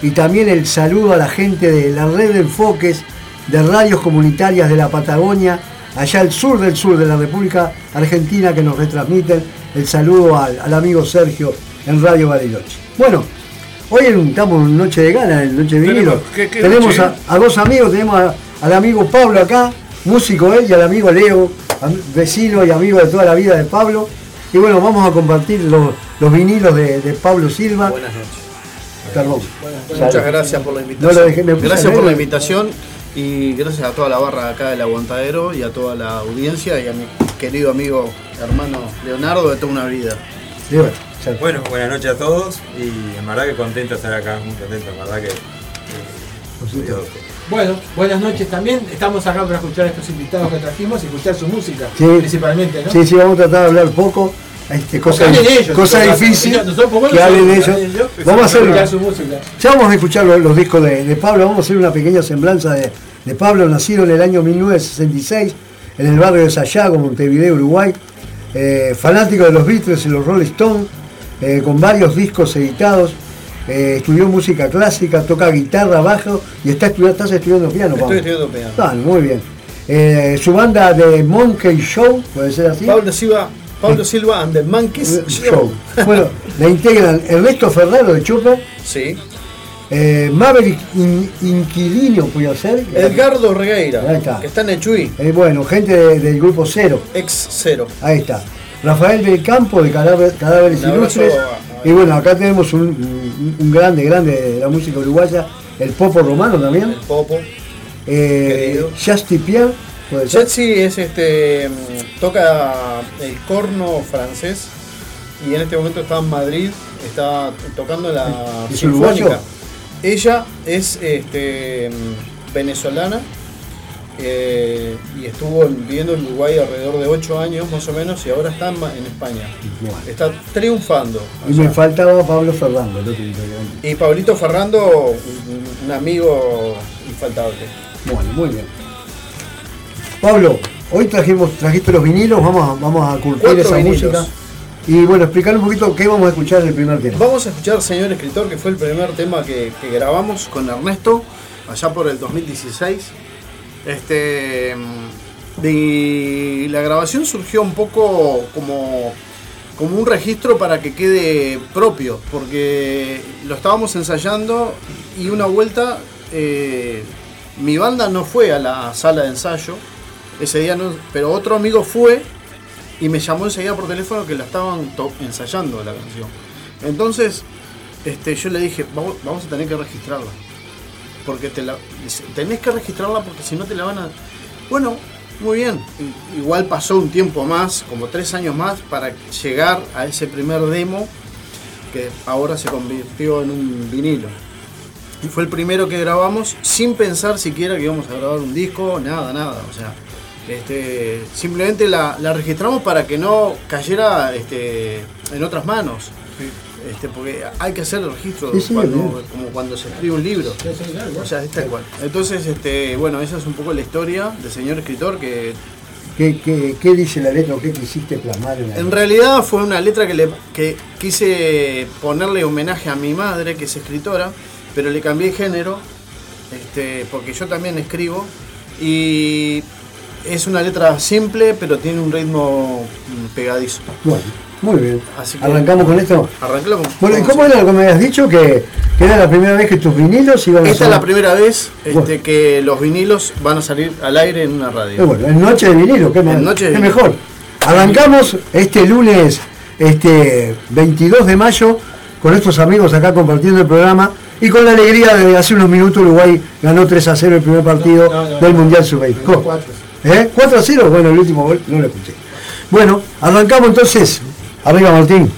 y también el saludo a la gente de la red de enfoques de radios comunitarias de la Patagonia, allá al sur del sur de la República Argentina que nos retransmiten. El saludo al, amigo Sergio en Radio Bariloche. Bueno, hoy estamos en Noche de Gana, en Noche de Vinilo. tenemos a, dos amigos, tenemos al amigo Pablo acá, músico él, y al amigo Leo, vecino y amigo de toda la vida de Pablo. Y bueno, vamos a compartir los, vinilos de, de Pablo Silva. Buenas noches. Muchas gracias por la invitación. gracias por la invitación y gracias a toda la barra acá del Aguantadero y a toda la audiencia y a mi querido amigo hermano Leonardo de toda una vida. Bueno, buenas noches a todos y en verdad que contento de estar acá, muy contento, en verdad que... Eh, bueno, buenas noches también. Estamos acá para escuchar a estos invitados que trajimos y escuchar su música, principalmente, ¿no? Sí, sí, vamos a tratar de hablar poco este, cosa, cosa difícil que hablen ellos. Vamos a hacer, ya vamos a escuchar los, discos de, Pablo, vamos a hacer una pequeña semblanza de, Pablo, nacido en el año 1966 en el barrio de Sayago, Montevideo, Uruguay, eh, fanático de los Beatles y los Rolling Stones, eh, con varios discos editados, eh, estudió música clásica, toca guitarra, bajo y está estudiando, estás estudiando piano, Pablo. Estoy estudiando piano. Ah, muy bien. su banda de Monkey Show, puede ser así. Pablo Silva Pablo Silva and the Monkeys Show. Bueno, la integran Ernesto Ferraro de Chupa. Sí. Eh, Maverick Inquilino, puede ser. Edgardo Regueira, Ahí está. que está en Echuy. Eh, bueno, gente del grupo Cero. Ex Cero. Ahí está. Rafael del Campo de Cadáveres Ilustres. Y bueno, acá tenemos un, grande, grande de la música uruguaya, el Popo Romano también. El Popo. Eh, Justy Pierre Jetsi es este toca el corno francés y en este momento está en Madrid, está tocando la sinfónica. Ella es este, venezolana eh, y estuvo viviendo en Uruguay alrededor de 8 años más o menos y ahora está en España. Está triunfando. Y me faltaba Pablo Ferrando. Y Pablito Ferrando, un amigo infaltable. Bueno, muy bien. Pablo, hoy trajimos, trajiste los vinilos, vamos a, vamos a curtir esa música. Y bueno, explicar un poquito qué vamos a escuchar en el primer tema. Vamos a escuchar Señor Escritor, que fue el primer tema que, grabamos con Ernesto, allá por el 2016. Este, la grabación surgió un poco como, como un registro para que quede propio, porque lo estábamos ensayando y una vuelta eh, mi banda no fue a la sala de ensayo, ese día no, pero otro amigo fue y me llamó enseguida por teléfono que la estaban ensayando la canción. Entonces, este, yo le dije, vamos, a tener que registrarla. Porque te la, tenés que registrarla porque si no te la van a... Bueno, muy bien. Igual pasó un tiempo más, como tres años más, para llegar a ese primer demo que ahora se convirtió en un vinilo. Y fue el primero que grabamos sin pensar siquiera que íbamos a grabar un disco, nada, nada. O sea, este, simplemente la, registramos para que no cayera este, en otras manos. Este, porque hay que hacer el registro como cuando se escribe un libro. O sea, es tal Entonces, este, bueno, esa es un poco la historia del señor escritor que. ¿Qué, dice la letra o qué quisiste plasmar en la En realidad fue una letra que, le, que quise ponerle homenaje a mi madre, que es escritora, pero le cambié género, este, porque yo también escribo. Y es una letra simple, pero tiene un ritmo mm, pegadizo. Bueno, muy bien. ¿Arrancamos con esto? Arrancamos. Bueno, ¿y cómo era lo que me habías dicho? Que, era la primera vez que tus vinilos iban a Esta es la primera vez este, que los vinilos van a salir al aire en una radio. bueno, en Noche de Vinilo, ¿qué, noche mejor? Arrancamos este lunes este 22 de mayo con estos amigos acá compartiendo el programa y con la alegría de hace unos minutos Uruguay ganó 3 a 0 el primer partido del Mundial Sub-20. ¿Eh? 4 a 0, bueno, el último gol no lo escuché. Bueno, arrancamos entonces. Arriba Martín.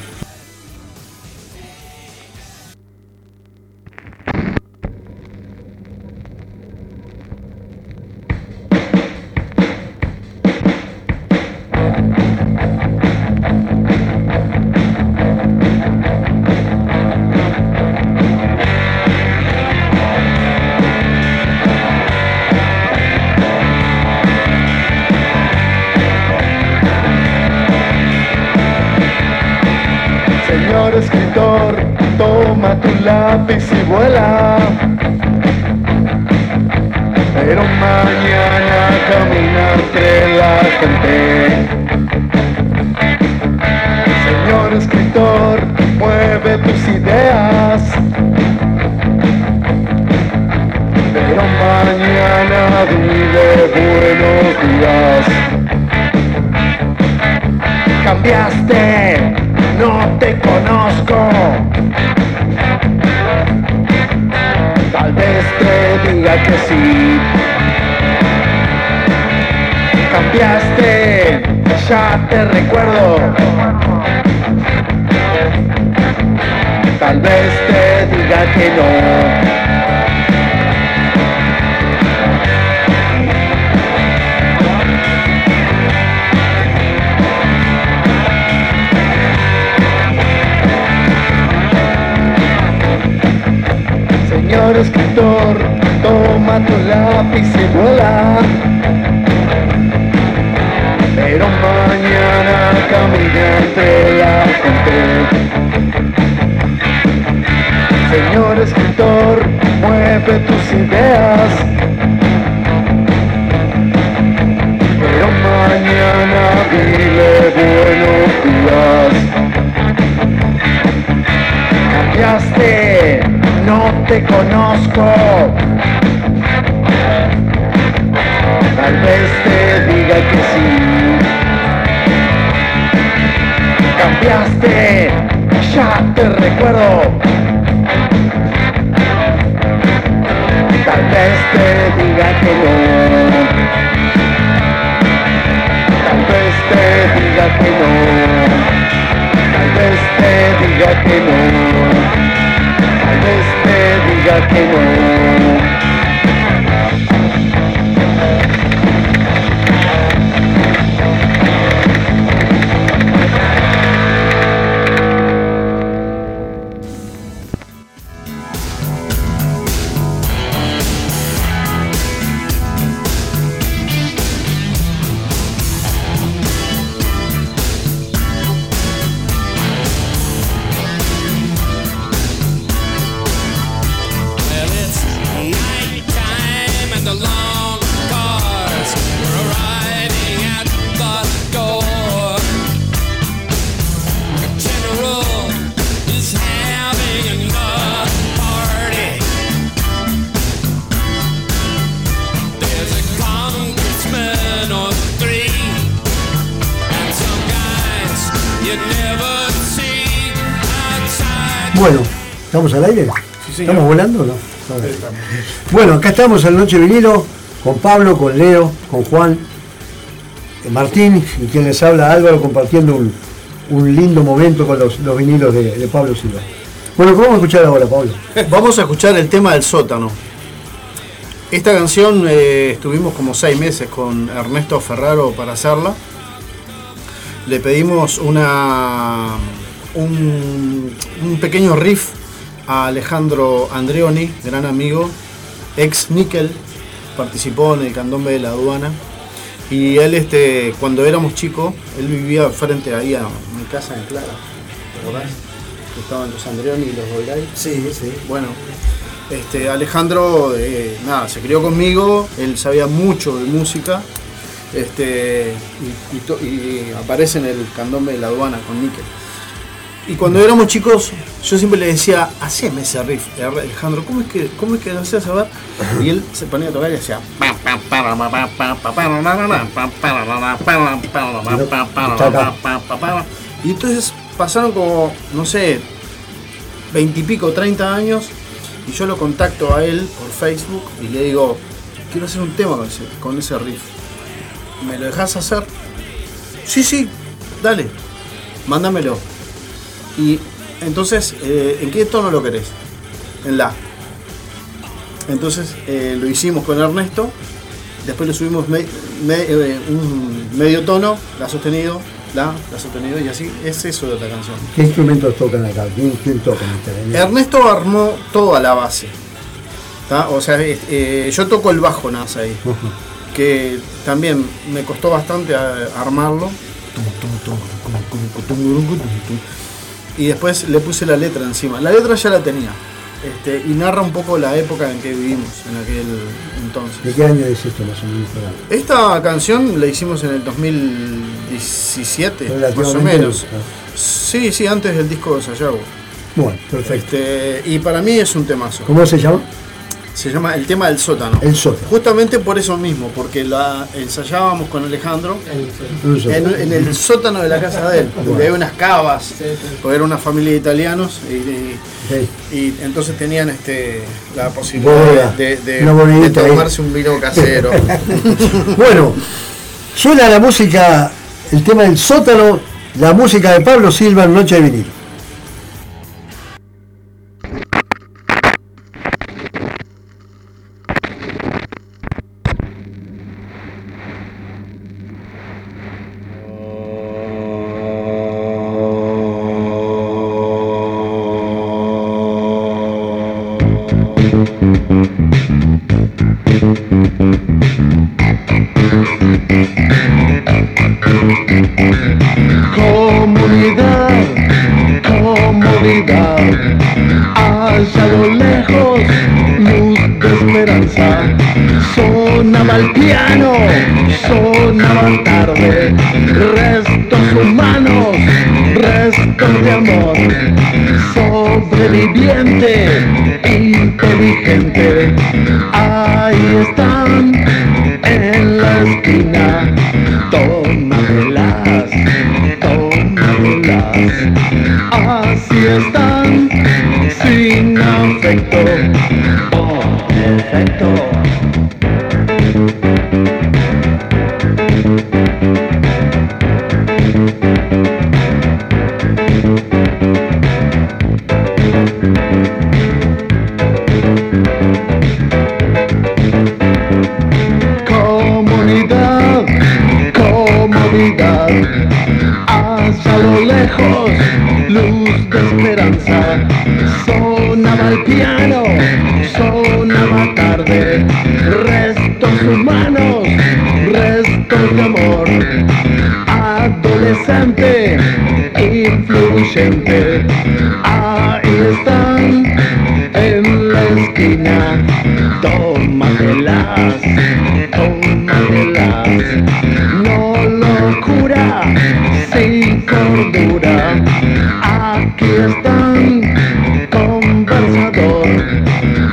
Que sí. Cambiaste, ya te recuerdo. Tal vez te diga que no. Señor escritor, toma tu lápiz y vuela. Pero mañana camina entre la gente. Señor escritor, mueve tus ideas. Pero mañana dile buenos días. Cambiaste, no te conozco. Tal vez te diga que sí. Cambiaste, ya te recuerdo. Tal vez te diga que no. Tal vez te diga que no. Tal vez te diga que no. Tal vez te diga que no. ¿Estamos al aire? señor. ¿Estamos volando o no? Estamos. Bueno, acá estamos en Noche Vinilo con Pablo, con Leo, con Juan, Martín y quien les habla Álvaro compartiendo un, un lindo momento con los, los vinilos de, de Pablo Silva. Bueno, ¿qué vamos a escuchar ahora, Pablo? Vamos a escuchar el tema del sótano. Esta canción eh, estuvimos como seis meses con Ernesto Ferraro para hacerla. Le pedimos una, un, un pequeño riff a Alejandro Andreoni, gran amigo, ex Nickel, participó en el candombe de la aduana. Y él, este, cuando éramos chicos, él vivía frente ahí a mi casa en Clara. ¿Te acordás? Que estaban los Andreoni y los Goiray. Sí, sí. Bueno, este, Alejandro, eh, nada, se crió conmigo, él sabía mucho de música, este, y, y to- y aparece en el candombe de la aduana con Níquel. Y cuando éramos chicos, yo siempre le decía, haceme ese riff, Alejandro, ¿cómo es que, cómo es que lo hacías saber? Y él se ponía a tocar y decía. Y entonces pasaron como, no sé, veintipico, 30 años, y yo lo contacto a él por Facebook y le digo, quiero hacer un tema con ese, con ese riff. ¿Me lo dejas hacer? Sí, sí, dale, mándamelo. Y entonces, eh, ¿en qué tono lo querés? En la. Entonces eh, lo hicimos con Ernesto, después le subimos me- me- eh, un medio tono, la sostenido, la, la sostenido y así, es eso de la canción. ¿Qué instrumentos tocan acá? ¿Quién, quién toca en Ernesto armó toda la base. ¿tá? O sea, eh, eh, yo toco el bajo nada ahí. Que también me costó bastante armarlo. Y después le puse la letra encima. La letra ya la tenía. Este, y narra un poco la época en que vivimos en aquel entonces. ¿De qué año es esto más o menos? Esta canción la hicimos en el 2017, más o menos. Sí, sí, antes del disco de Sayago. Bueno, perfecto. Este, y para mí es un temazo. ¿Cómo se llama? Se llama El tema del sótano. El sótano. Justamente por eso mismo, porque la ensayábamos con Alejandro en, en el sótano de la casa de él, donde hay unas cavas, porque era una familia de italianos y, y- Sí. y entonces tenían este, la posibilidad de, de- de ahí. tomarse un vino casero. Bueno, suena la música, el tema del sótano, la música de Pablo Silva en Noche de Vinilo. Comunidad, comodidad, allá lo lejos, luz de esperanza. Sonaba el piano, sonaba tarde, restos humanos, restos de amor. Sobreviviente,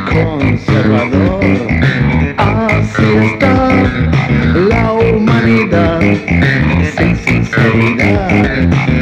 conservador. Así está la humanidad, sin sinceridad.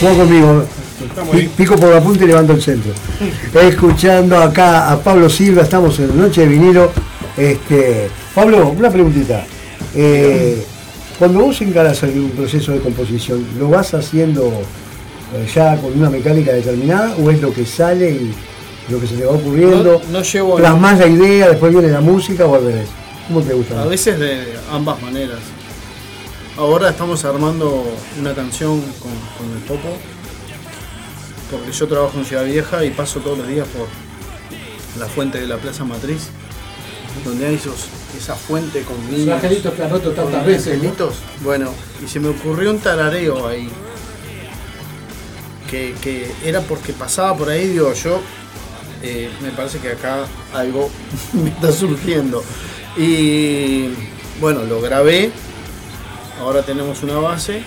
Vos conmigo, Pi- Pico por la punta y levanto el centro. Escuchando acá a Pablo Silva, estamos en Noche de Vinilo. Este, Pablo, una preguntita. Eh, cuando vos encarás algún proceso de composición, ¿lo vas haciendo eh, ya con una mecánica determinada o es lo que sale y lo que se te va ocurriendo? No- no llevo- Plasmás la idea, después viene la música o al revés. ¿Cómo te gusta? A veces de ambas maneras. Ahora estamos armando una canción con, con el Popo, porque yo trabajo en Ciudad Vieja y paso todos los días por la fuente de la Plaza Matriz, donde hay esos, esa fuente con Los niños. angelitos que han roto tantas veces. ¿no? Bueno, y se me ocurrió un tarareo ahí. Que, que era porque pasaba por ahí, digo yo, eh, me parece que acá algo me está surgiendo. Y bueno, lo grabé, ahora tenemos una base.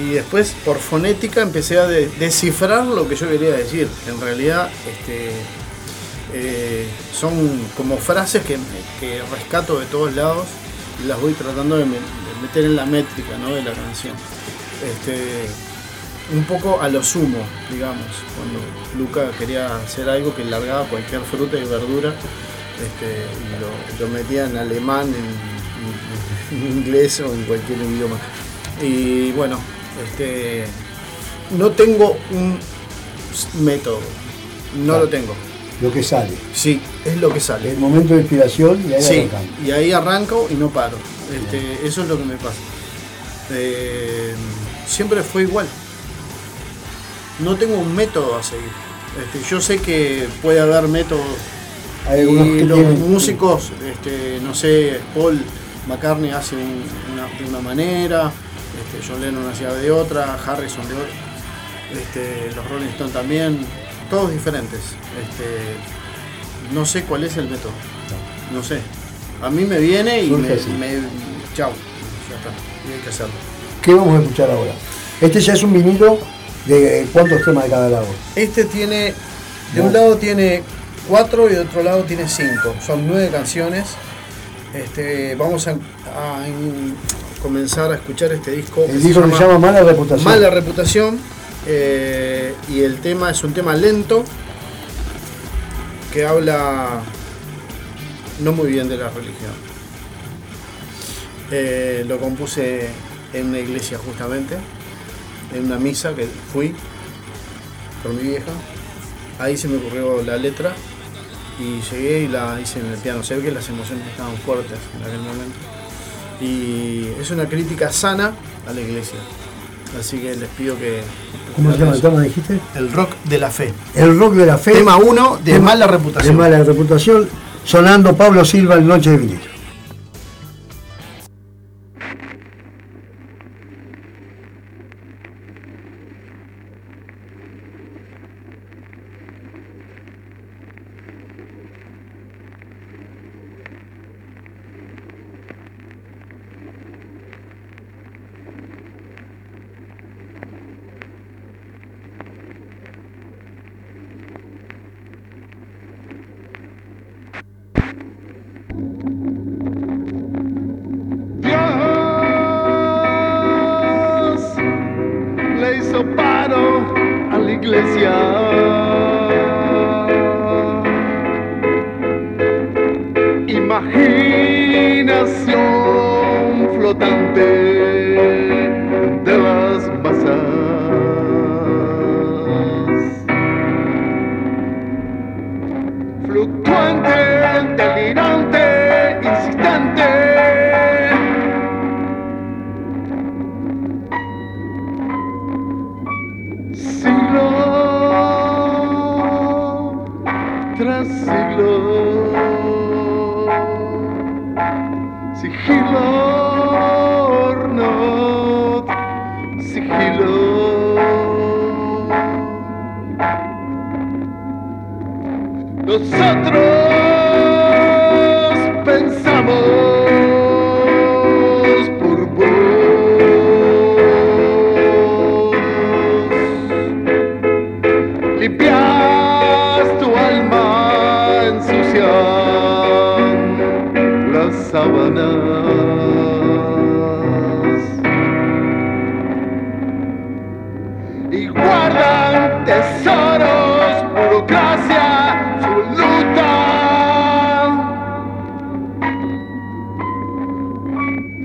Y después por fonética empecé a de- descifrar lo que yo quería decir. En realidad este, eh, son como frases que, que rescato de todos lados y las voy tratando de, me- de meter en la métrica ¿no? de la canción. Este, un poco a lo sumo, digamos, cuando Luca quería hacer algo que largaba cualquier fruta y verdura este, y lo, metía en alemán, en inglés o en cualquier idioma. Y bueno, este, no tengo un método, no lo tengo. Lo que sale. Sí, es lo que sale. El momento de inspiración y ahí Sí, arrancamos. y ahí arranco y no paro. Este, eso es lo que me pasa. Eh, siempre fue igual. No tengo un método a seguir. Este, yo sé que puede haber métodos Hay algunos y los tienen- músicos, este, no sé, Paul McCartney hace un- una, de una manera, este, John Lennon hacía de otra, Harrison de otra, este, los Rolling Stones también, todos diferentes. Este, no sé cuál es el método, no sé. A mí me viene y Surge me, me- chau, ya está, y hay que hacerlo. ¿Qué vamos a escuchar ahora? Este ya es un vinilo de cuántos temas de cada lado. Este tiene, de No. un lado tiene cuatro y de otro lado tiene cinco. Son nueve canciones. Este, vamos a, a en- comenzar a escuchar este disco. El disco que se llama Mala Reputación. Mala Reputación. eh, y el tema es un tema lento que habla no muy bien de la religión. Eh, lo compuse en una iglesia justamente, en una misa que fui por mi vieja. Ahí se me ocurrió la letra y llegué y la hice en el piano. Se ve que las emociones estaban fuertes en aquel momento. Y es una crítica sana a la iglesia. Así que les pido que... ¿Cómo se llama el tema, dijiste? El rock de la fe. El rock de la fe. Tema 1 de Tema- mala reputación. De mala reputación. Sonando Pablo Silva en Noche de Vinilo.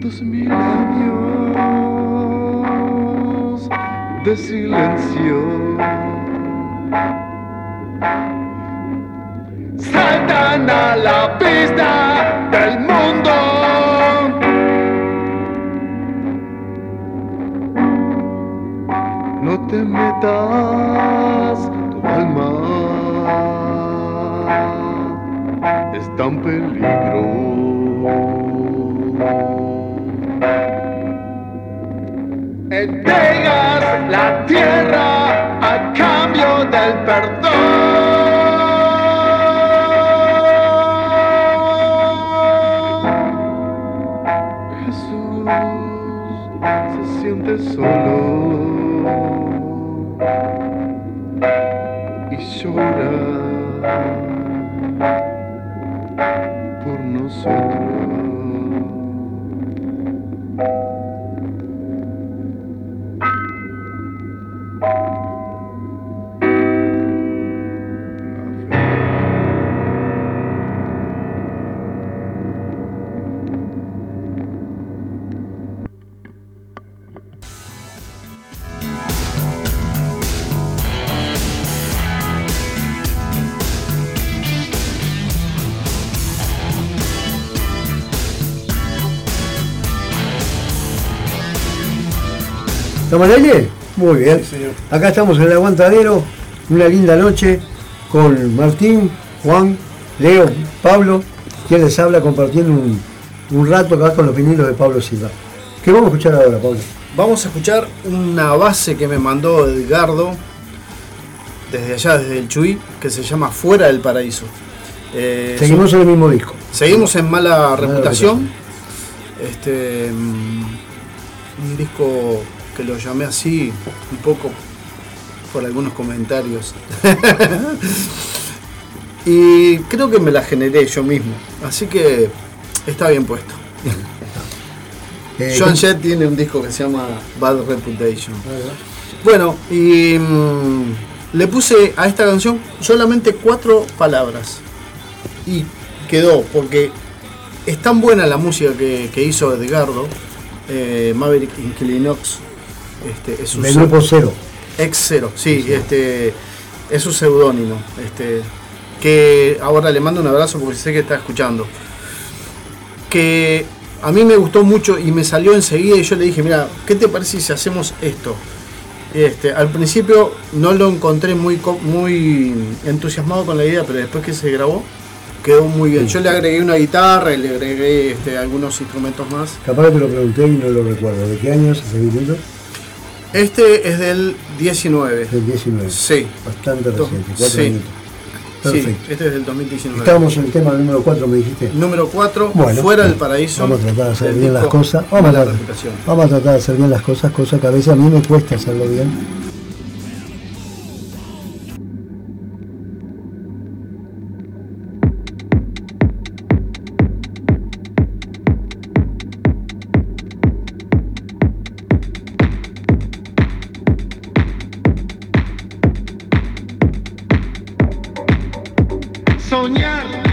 tantos milenios de silencio. Saltan a la pista del mundo. no te metas, tu alma está en peligro. Tierra a cambio del perdón. ¿Estamos al aire? Muy bien. Sí, señor. Acá estamos en el aguantadero, una linda noche con Martín, Juan, Leo, Pablo, quien les habla compartiendo un, un rato acá con los vinilos de Pablo Silva. ¿Qué vamos a escuchar ahora, Pablo? Vamos a escuchar una base que me mandó Edgardo desde allá, desde el Chuy, que se llama Fuera del Paraíso. Eh, Seguimos en el mismo disco. Seguimos en mala reputación. Este mm, un disco que lo llamé así un poco por algunos comentarios. y creo que me la generé yo mismo. Así que está bien puesto. Eh, Joan Jett tiene un disco que se llama Bad Reputation. Bueno, y mm, le puse a esta canción solamente cuatro palabras. Y quedó, porque es tan buena la música que, que hizo Edgardo, eh, Maverick Inclinox, este, es se- grupo Cero. Ex Cero, sí, este, es su seudónimo. Este, que ahora le mando un abrazo porque sé que está escuchando. Que a mí me gustó mucho y me salió enseguida y yo le dije, mira, ¿qué te parece si hacemos esto? Este, al principio no lo encontré muy, muy entusiasmado con la idea, pero después que se grabó quedó muy bien. Yo le agregué una guitarra y le agregué este, algunos instrumentos más. Capaz que te lo pregunté y no lo recuerdo. ¿De qué año es ese vinilo? Este es del 19. Del 19. Sí, Bastante reciente, cuatro sí. sí, Perfecto. este es del 2019. Estábamos en el tema número 4, me dijiste. Número 4, Bueno, Fuera del Paraíso. Vamos a tratar de hacer bien las cosas. Vamos a, tratar, vamos a tratar de hacer bien las cosas, cosa que a veces a mí me cuesta hacerlo bien. Soñar.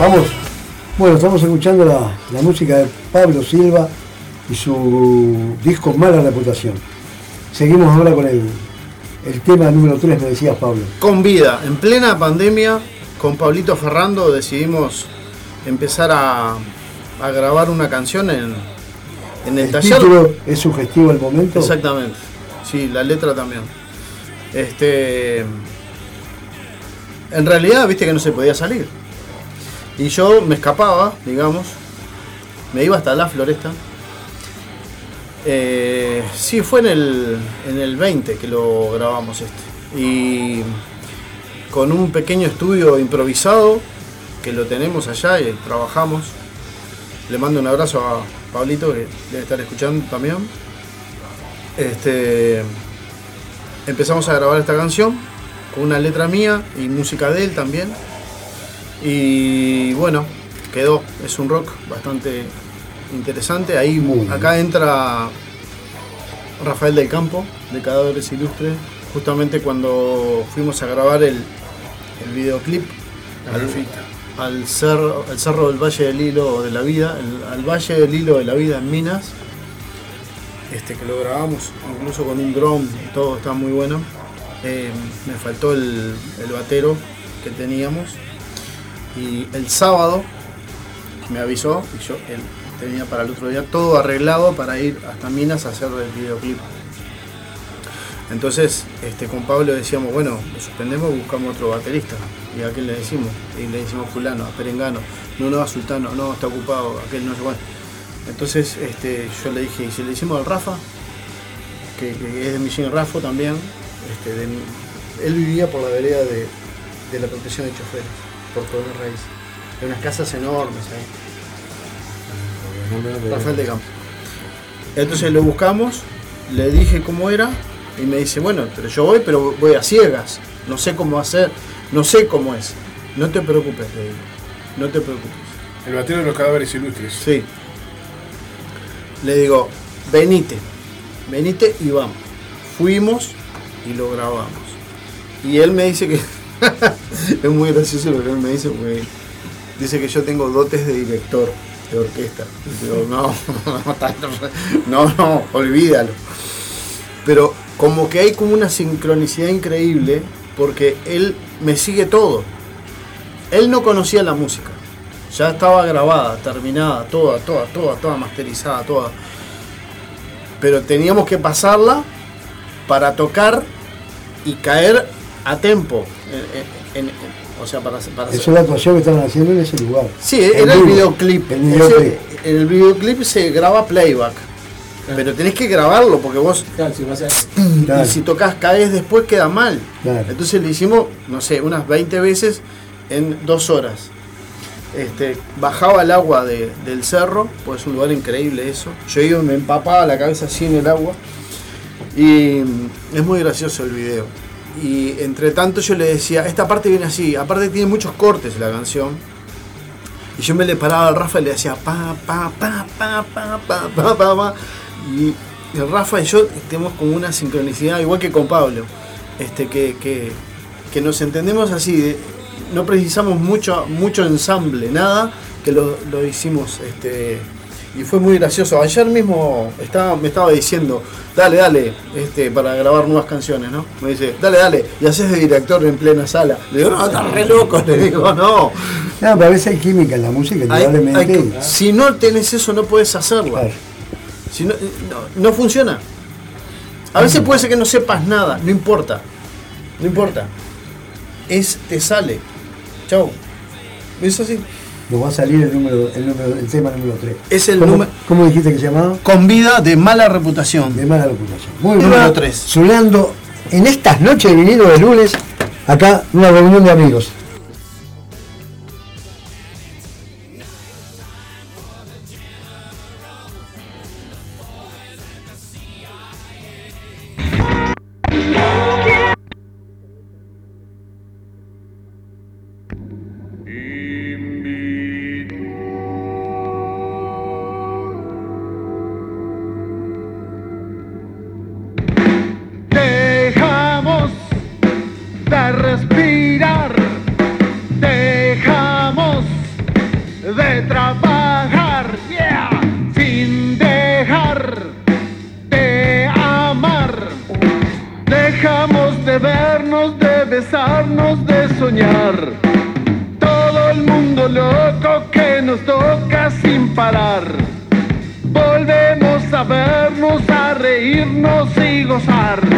Vamos. Bueno, estamos escuchando la, la música de Pablo Silva y su disco Mala Reputación. Seguimos ahora con el, el tema número 3, me decías Pablo. Con vida, en plena pandemia, con Pablito Ferrando decidimos empezar a, a grabar una canción en, en el, El taller. título es sugestivo al momento. Exactamente. Sí, la letra también. Este. En realidad, viste que no se podía salir. Y yo me escapaba, digamos. Me iba hasta la floresta. Eh, sí, fue en el, en el 20 que lo grabamos este. Y con un pequeño estudio improvisado que lo tenemos allá y trabajamos. Le mando un abrazo a Pablito que debe estar escuchando también. Este, empezamos a grabar esta canción con una letra mía y música de él también. Y bueno, quedó. Es un rock bastante interesante. Ahí Muy bien. acá entra Rafael del Campo de Cadáveres Ilustres. Justamente cuando fuimos a grabar el, el videoclip al, al cerro, al cerro del Valle del Hilo de la Vida, el- al Valle del Hilo de la Vida en Minas este, que lo grabamos incluso con un dron, todo está muy bueno. Eh, me faltó el, el batero que teníamos. Y el sábado me avisó y yo él tenía para el otro día todo arreglado para ir hasta Minas a hacer el videoclip. Entonces, este, con Pablo decíamos, bueno, lo suspendemos, buscamos otro baterista. ¿Y a quién le decimos? Y le decimos fulano, a Perengano. No, no, a Sultano, no, está ocupado, aquel no sé cuál. Entonces este, yo le dije, ¿y si le decimos al Rafa? Que, es de Millín Rafo también. Este, él vivía por la vereda de, de la protección de choferes, por Coronel Reis. Hay unas casas enormes ahí. Rafael de Campo. Entonces lo buscamos, le dije cómo era y me dice, bueno, pero yo voy, pero voy a ciegas. No sé cómo hacer, no sé cómo es. No te preocupes, le digo. No te preocupes. El batero de los cadáveres ilustres. Sí. Le digo, venite, venite y vamos. Fuimos y lo grabamos. Y él me dice que es muy gracioso lo que él me dice porque dice que yo tengo dotes de director de orquesta. Digo, no, no, no, olvídalo. Pero como que hay como una sincronicidad increíble porque él me sigue todo. Él no conocía la música. Ya estaba grabada, terminada, toda, toda, toda, toda masterizada, toda. Pero teníamos que pasarla para tocar y caer a tempo. en- en- en- o sea, para, para es la actuación que estaban haciendo en ese lugar. Sí, En era el vivo. videoclip. El videoclip. Ese- en el videoclip se graba playback. Pero tenés que grabarlo porque vos Claro, si vas a- Claro. y si tocas caes después queda mal. Claro. Entonces le hicimos, no sé, unas 20 veces en dos horas. Este, bajaba el agua de- del cerro, pues es un lugar increíble eso. Yo iba, me empapaba la cabeza así en el agua. Y es muy gracioso el video. Y entre tanto yo le decía, esta parte viene así, aparte tiene muchos cortes la canción. Y yo me le paraba al Rafa y le decía pa, pa, pa, pa, pa, pa, pa, pa, pa. Y Rafa y yo tenemos como una sincronicidad, igual que con Pablo, este, que, que, que nos entendemos así, no precisamos mucho, mucho ensamble, nada, que lo, lo hicimos. Este, y fue muy gracioso. Ayer mismo estaba, me estaba diciendo, dale, dale, este, para grabar nuevas canciones, ¿no? Me dice, dale, dale, y haces de director en plena sala. Le digo, no, estás re loco, le digo, no. No, pero a veces hay química en la música, Hay- indudablemente. hay si no tenés eso, no puedes hacerlo. Claro. Si no, no, no funciona. A veces puede ser que no sepas nada, no importa. No importa. Es, te sale. Chau. Es así. Nos va a salir el número, el número, el tema número 3. Es el ¿Cómo, número- ¿Cómo dijiste que se llamaba? Con vida de mala reputación. De mala reputación. Muy Número bien. tres. Sonando en estas noches de vinilo de lunes, acá una reunión de amigos. Todo el mundo loco que nos toca sin parar. Volvemos a vernos, a reírnos y gozar.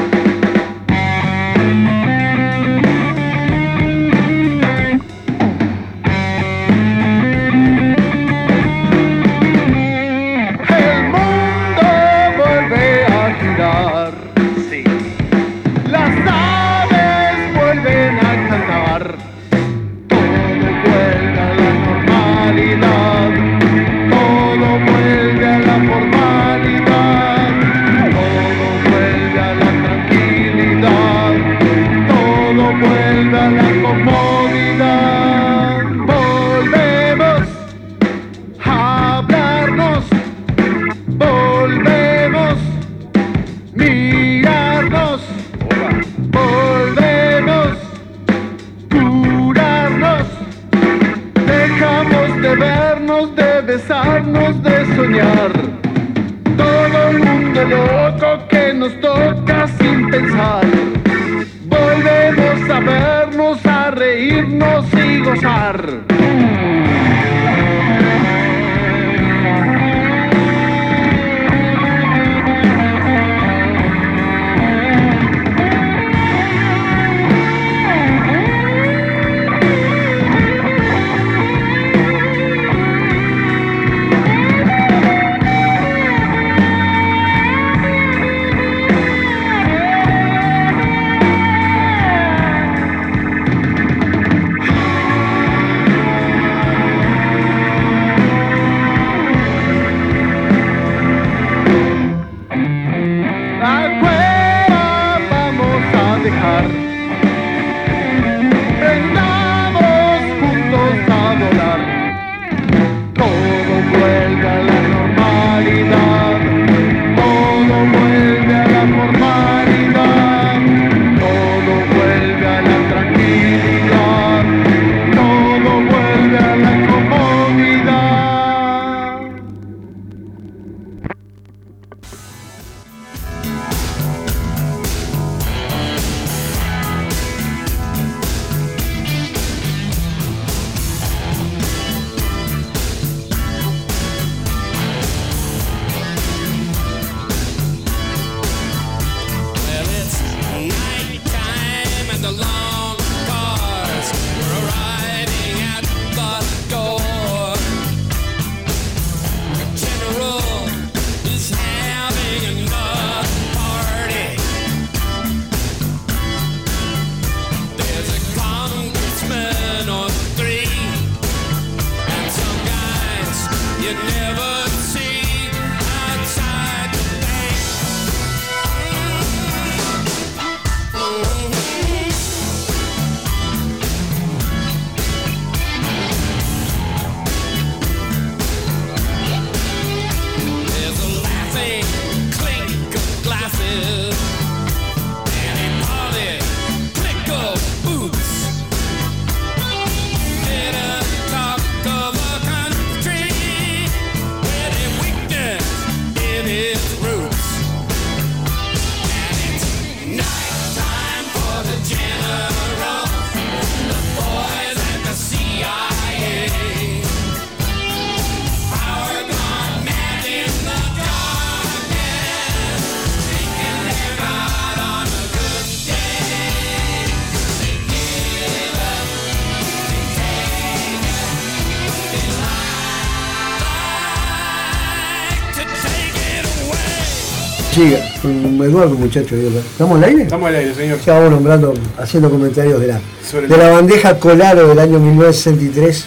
barco, muchachos. ¿Estamos al aire? Estamos al aire, señor. Ya nombrando, haciendo comentarios de la, de la bandeja Colaro del año 1963,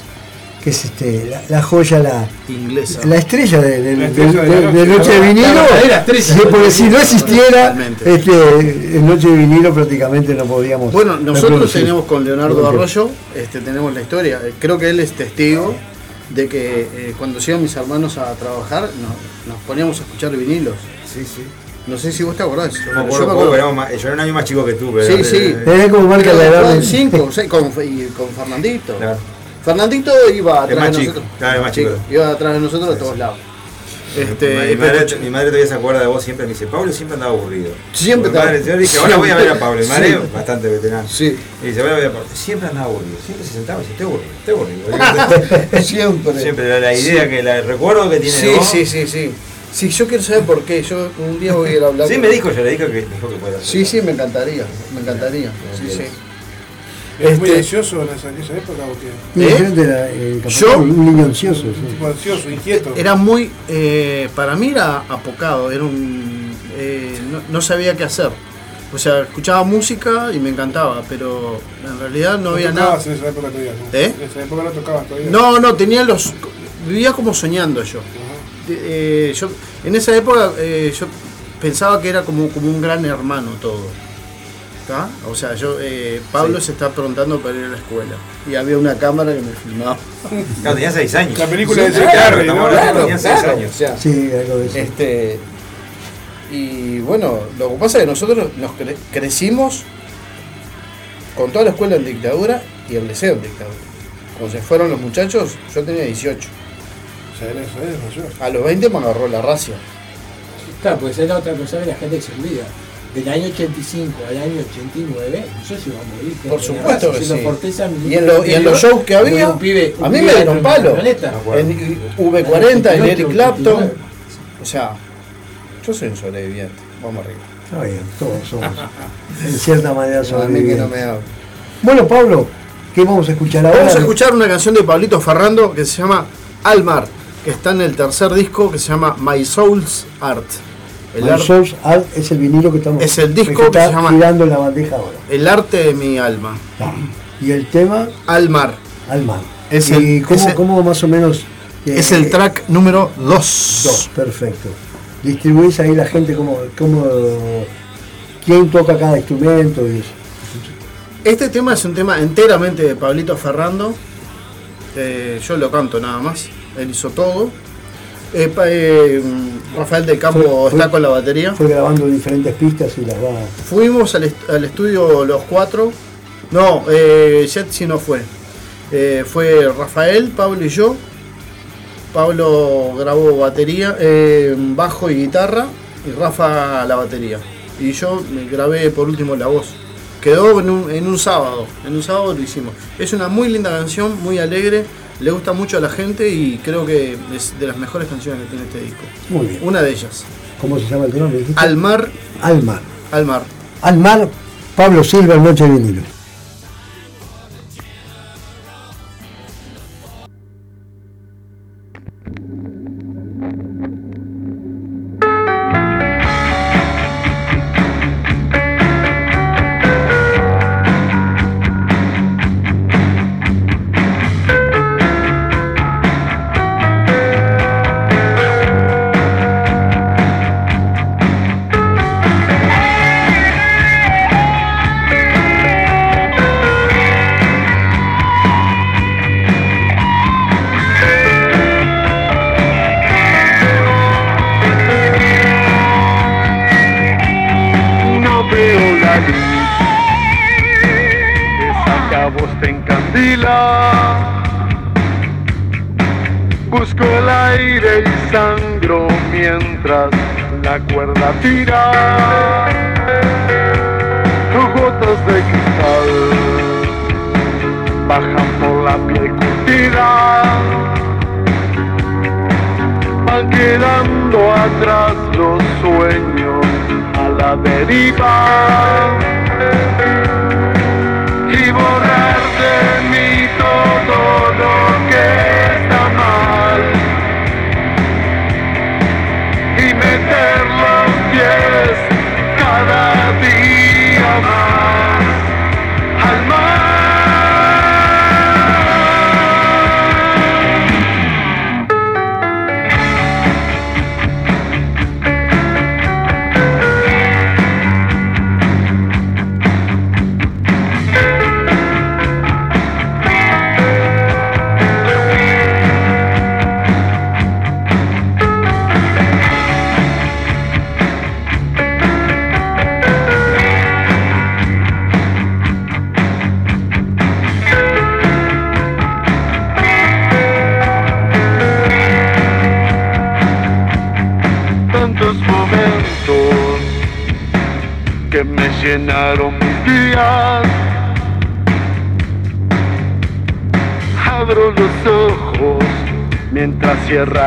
que es este, la, joya, la inglesa. La estrella de, de, de, Noche de Vinilo. Porque si no existiera este, Noche de Vinilo prácticamente no podíamos. Bueno, nosotros tenemos con Leonardo Arroyo, este, tenemos la historia. Creo que él es testigo de que eh, cuando llegan mis hermanos a trabajar nos, nos poníamos a escuchar vinilos. Sí, sí. No sé si vos te acordás. No, yo, me acuerdo. Era yo era un año más chico que tú, pero. Sí, sí. Es como marca la edad. Con cinco, seis, con, y con Fernandito. Claro. Fernandito iba atrás más de chico, nosotros. Claro, más chico. Iba atrás de nosotros de todos lados. Este, mi, este, madre, mi, madre, todavía se acuerda de vos siempre, me dice, Pablo siempre andaba aburrido. Siempre mi madre, Yo dije, ahora voy a ver a Pablo, mi madre sí. bastante veterano. Sí. Y dice, ahora voy a Pablo. Siempre andaba aburrido, siempre se sentaba y dice, estoy aburrido, estoy aburrido. siempre. Siempre, la, la idea sí. que la, el recuerdo que tiene sí, vos. Sí, sí, sí. Sí, yo quiero saber por qué. Yo un día voy a ir a hablar. Sí, con- me dijo, yo le dije que, dijo que puede hacer. Sí, sí, me encantaría. Me encantaría. Sí, sí. ¿Es muy Este- ansioso en esa, época o qué? ¿Eh? era, eh, Yo- un niño ansioso. sí. Un tipo ansioso, inquieto. Era muy. eh, para mí era apocado. Era un. eh, no, no sabía qué hacer. O sea, escuchaba música y me encantaba, pero en realidad no había nada. en esa época todavía, ¿no? ¿Eh? En esa época no tocabas todavía. No, no, tenía los. Vivía como soñando yo. Eh, yo en esa época eh, yo pensaba que era como, como un gran hermano todo. ¿Tá? O sea, yo eh, Pablo se está preguntando para ir a la escuela. Y había una cámara que me filmaba. Claro, tenía seis años. La película de Jim claro, Carrey, estamos ¿no? hablando, Claro, tenía seis claro, años. o sea, Sí, algo de eso. Este, y bueno, lo que pasa es que nosotros nos cre- crecimos con toda la escuela en dictadura y el liceo en dictadura. Cuando se fueron los muchachos, yo tenía 18. O sea, eres, eres mayor. A los 20 me agarró la racia. Claro, pues es la otra cosa que la gente se olvida. Del año 85 al año 89, yo se iba a morir. Por supuesto que sí. Forteza Y en, lo- y en los shows que había, un pibe- un a mí me dieron de palo. En V40, en Eric Clapton. O sea, yo soy un sobreviviente. Vamos arriba. Está bien, todos somos. En cierta manera A mí que sobrevivientes. no me hago. Bueno, Pablo, ¿qué vamos a escuchar ahora? Vamos a escuchar una canción de Pablito Ferrando que se llama Almar, que está en el tercer disco que se llama My Soul's Art. El, My ar- Soul's Art es el vinilo que estamos Es el disco que que está se llama- girando en la bandeja ahora. el arte de mi alma. Y el tema, Almar. Alma. Es ¿Y el- cómo, es el- cómo más o menos? eh, Es el track número 2. Dos, perfecto. Distribuís ahí la gente como, como quién toca cada instrumento y eso. Este tema es un tema enteramente de Pablito Ferrando. Eh, yo lo canto nada más. Él hizo todo. Eh, eh, Rafael del Campo Fue- fue- está con la batería. Fue grabando diferentes pistas y las va. Fuimos al, est- al estudio los cuatro. No, eh, Jetsi no fue. Eh, fue Rafael, Pablo y yo. Pablo grabó batería, bajo y guitarra. Y Rafa la batería. Y yo me grabé por último la voz. Quedó en un, en un sábado. En un sábado lo hicimos. Es una muy linda canción, muy alegre. Le gusta mucho a la gente y creo que es de las mejores canciones que tiene este disco. Muy bien. Una de ellas. ¿Cómo se llama el tema? ¿Me dijiste? Al mar, al mar. Almar, Pablo Silva, Noche de Vinilo.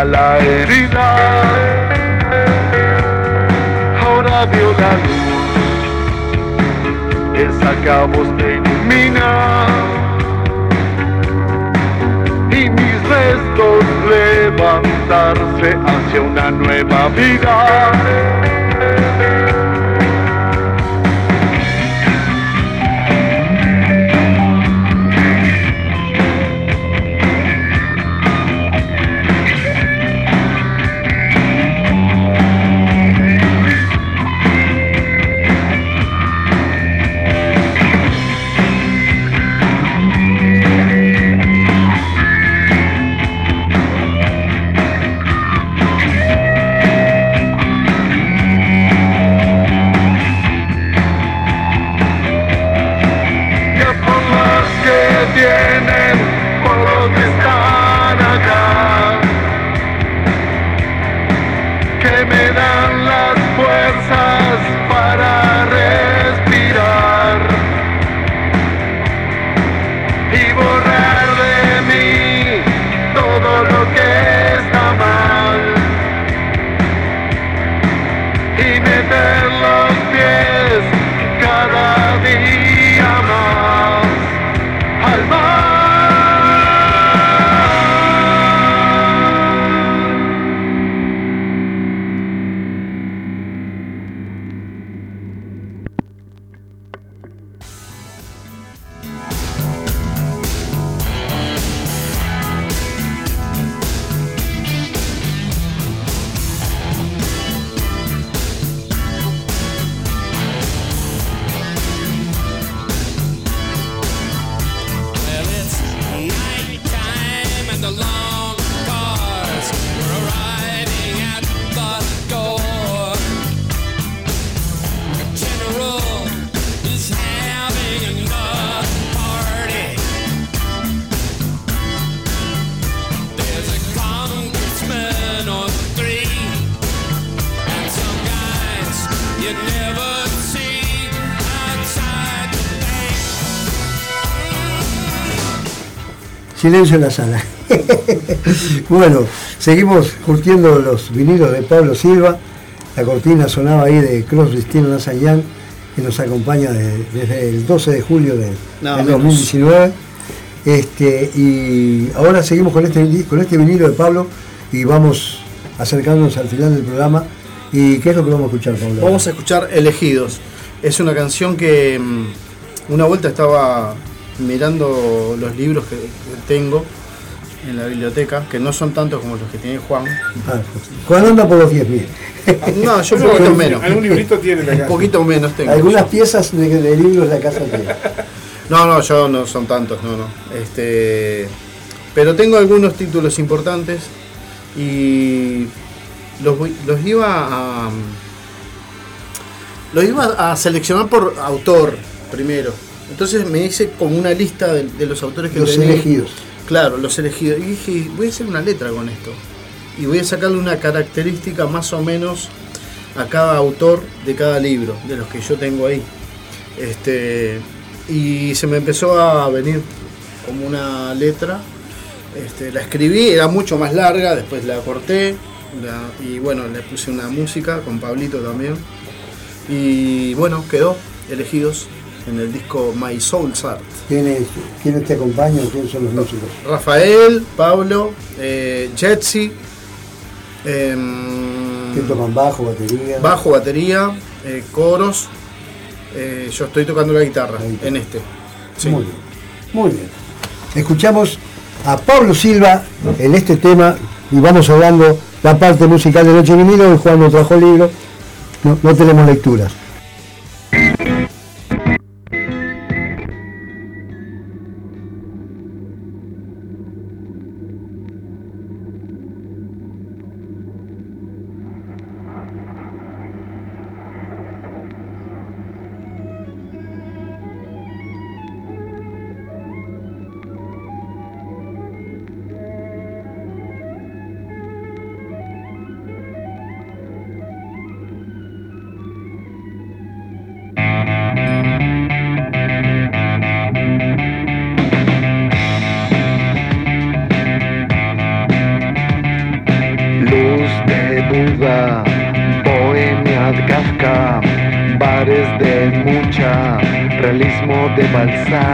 La herida. Ahora veo la luz, esa vos te ilumina. Y mis restos levantarse hacia una nueva vida. Silencio en la sala. bueno, seguimos curtiendo los vinilos de Pablo Silva. La cortina sonaba ahí de Stills Nash Young, que nos acompaña de- desde el 12 de julio de, del menos. 2019. Este, y ahora seguimos con este, con este vinilo de Pablo y vamos acercándonos al final del programa. ¿Y qué es lo que vamos a escuchar, Pablo? Vamos a escuchar Elegidos. Es una canción que mm, una vuelta estaba mirando los libros que, tengo en la biblioteca, que no son tantos como los que tiene Juan. Ah, Juan anda por los 10.000. No, yo un poquito menos. Algún librito tiene la Un casa. poquito menos tengo. Algunas piezas de, de libros de la casa tiene. No, no, yo no son tantos, no, no. Este, pero tengo algunos títulos importantes y los, los iba a los iba a seleccionar por autor primero. Entonces me hice como una lista de, de los autores que Los tenía. elegidos. Claro, los elegidos. Y dije, voy a hacer una letra con esto. Y voy a sacarle una característica más o menos a cada autor de cada libro, de los que yo tengo ahí. Este, y se me empezó a venir como una letra. Este, la escribí, era mucho más larga, después la corté. la- y bueno, le puse una música con Pablito también. Y bueno, quedó elegidos en el disco My Soul's Art. ¿Quiénes, ¿Quiénes te acompañan? ¿Quiénes son los músicos? Rafael, Pablo, eh, Jetsi, em, ¿Quién toman bajo, batería? bajo, batería, eh, coros. eh, yo estoy tocando la guitarra La guitarra. en este. Sí. Muy bien. Muy bien. Escuchamos a Pablo Silva en este tema y vamos hablando la parte musical de Noche Vinilo. Hoy Juan nos trajo el libro. No, no tenemos lecturas. Realismo de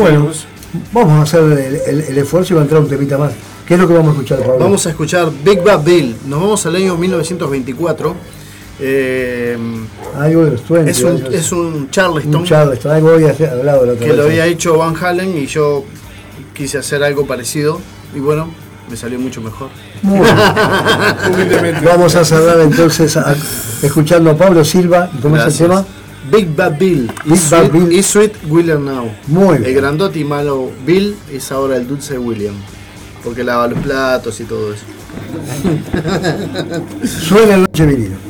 Bueno, vamos a hacer el, el- el esfuerzo y va a entrar un temita más. ¿Qué es lo que vamos a escuchar, Pablo? Vamos a escuchar Big Bad Bill. Nos vamos al año 1924. Eh, Algo de los 20. es, un, es un Charleston un Charleston, algo había hablado la otra que lo vez. había hecho Van Halen y yo quise hacer algo parecido. Y bueno, me salió mucho mejor. Muy. Vamos a cerrar entonces a- escuchando a Pablo Silva. ¿Y cómo es el tema? Big Bad Bill. Big Is Bad sweet, Bill. sweet William now. Muy El grandote y malo Bill es ahora el dulce William. Porque lava los platos y todo eso. Suena el noche vinilo.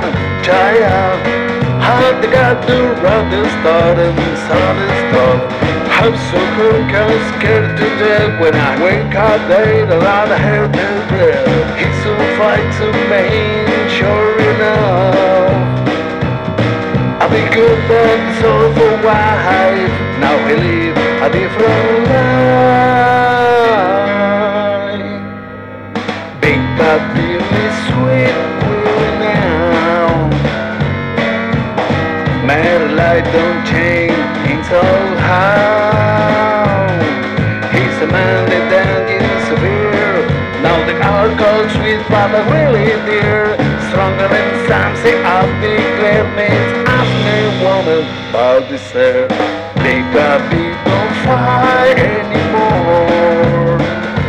Wanna try out how they got the start and sun is start. I'm so cold, I'm scared to death when I wake up late around the hair to breath. He's so fight to me, sure enough. I'll be good but so for wife. Now we live a different life. Big bad I don't change in so how. He's a man that dungeon severe Now the car coach with Papa really dear. Stronger than something of the clairmates After woman all deserve They Papi don't fight anymore.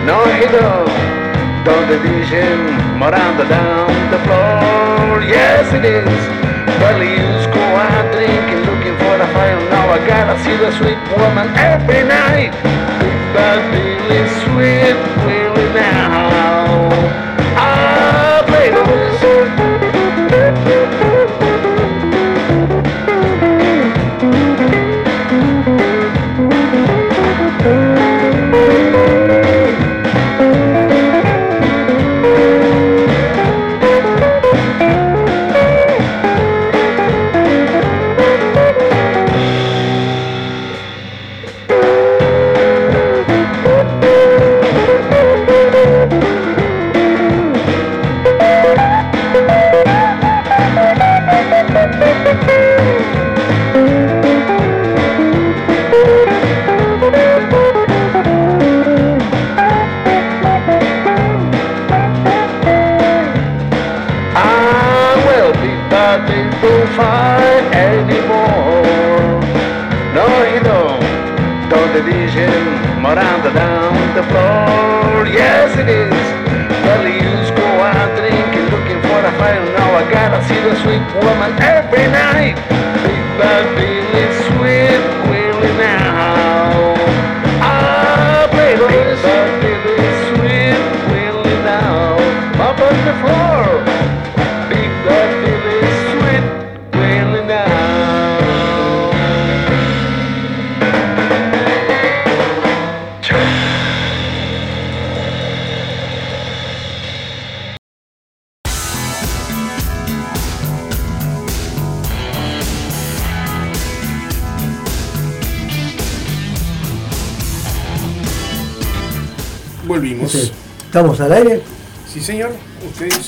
No he don't. Don't the vision more down the floor. Yes it is. Well you go out drinking looking for a fire. Now I gotta see the sweet woman every night. Bad Billy sweet Willie now.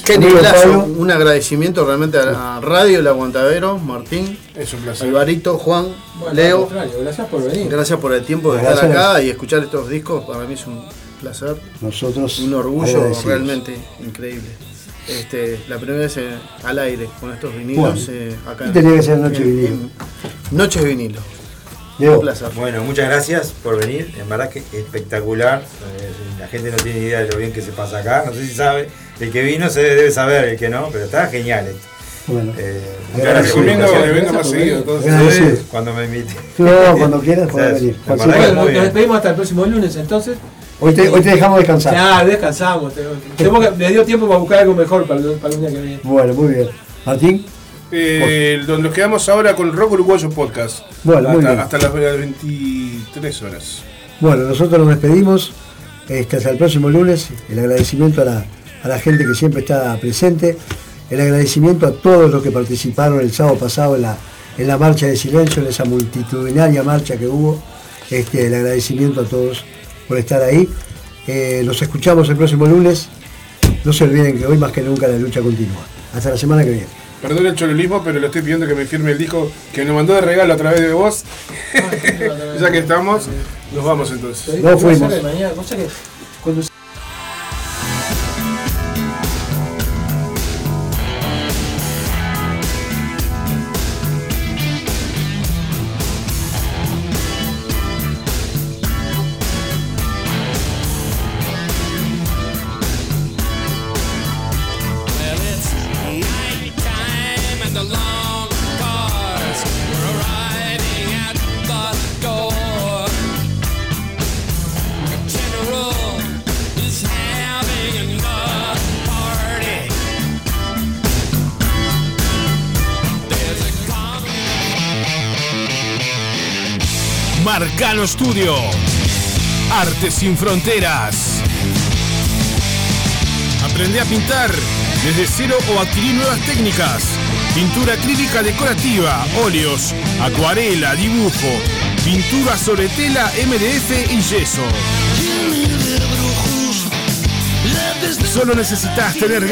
Qué. Un agradecimiento realmente a, Radio El Aguantadero, Martín, Es un placer. Alvarito, Juan, Bueno, Leo. gracias por venir. Gracias por el tiempo de Gracias. estar acá y escuchar estos discos. Para mí es un placer, Nosotros. un orgullo realmente increíble. Este, la primera vez eh, al aire con estos vinilos Bueno. eh, acá. Y tenía que ser Noche en- Vinilo. en- Noches vinilo. Leo, Un placer. Bueno, muchas gracias por venir. En verdad que espectacular. Gente no tiene idea de lo bien que se pasa acá. No sé si sabe. El que vino se debe saber, el que no, pero está genial esto. bueno. Eh, gracias que venga más seguido. entonces. Cuando me invite. No, cuando quieras puedes venir. Bueno, nos despedimos hasta el próximo lunes entonces. Hoy te, hoy te dejamos descansar. Ya, descansamos. que, les dio tiempo para buscar algo mejor para el, para el día que viene. Bueno, muy bien. Martín, Eh, donde nos quedamos ahora con Rock Uruguayo Podcast. Bueno, muy hasta, bien. hasta las 23 horas. bueno, nosotros nos despedimos. Este, hasta el próximo lunes. El agradecimiento a la, a la gente que siempre está presente. El agradecimiento a todos los que participaron el sábado pasado en la, en la marcha de silencio, en esa multitudinaria marcha que hubo. Este, el agradecimiento a todos por estar ahí. Eh, los escuchamos el próximo lunes. No se olviden que hoy más que nunca la lucha continúa. Hasta la semana que viene. Perdón el cholulismo, pero le estoy pidiendo que me firme el disco que nos mandó de regalo a través de vos. ya que estamos, nos vamos entonces. No fuimos. Marcano Studio. Arte sin fronteras. Aprende a pintar desde cero o adquirir nuevas técnicas. Pintura acrílica decorativa, óleos, acuarela, dibujo, pintura sobre tela, MDF y yeso. Solo necesitas tener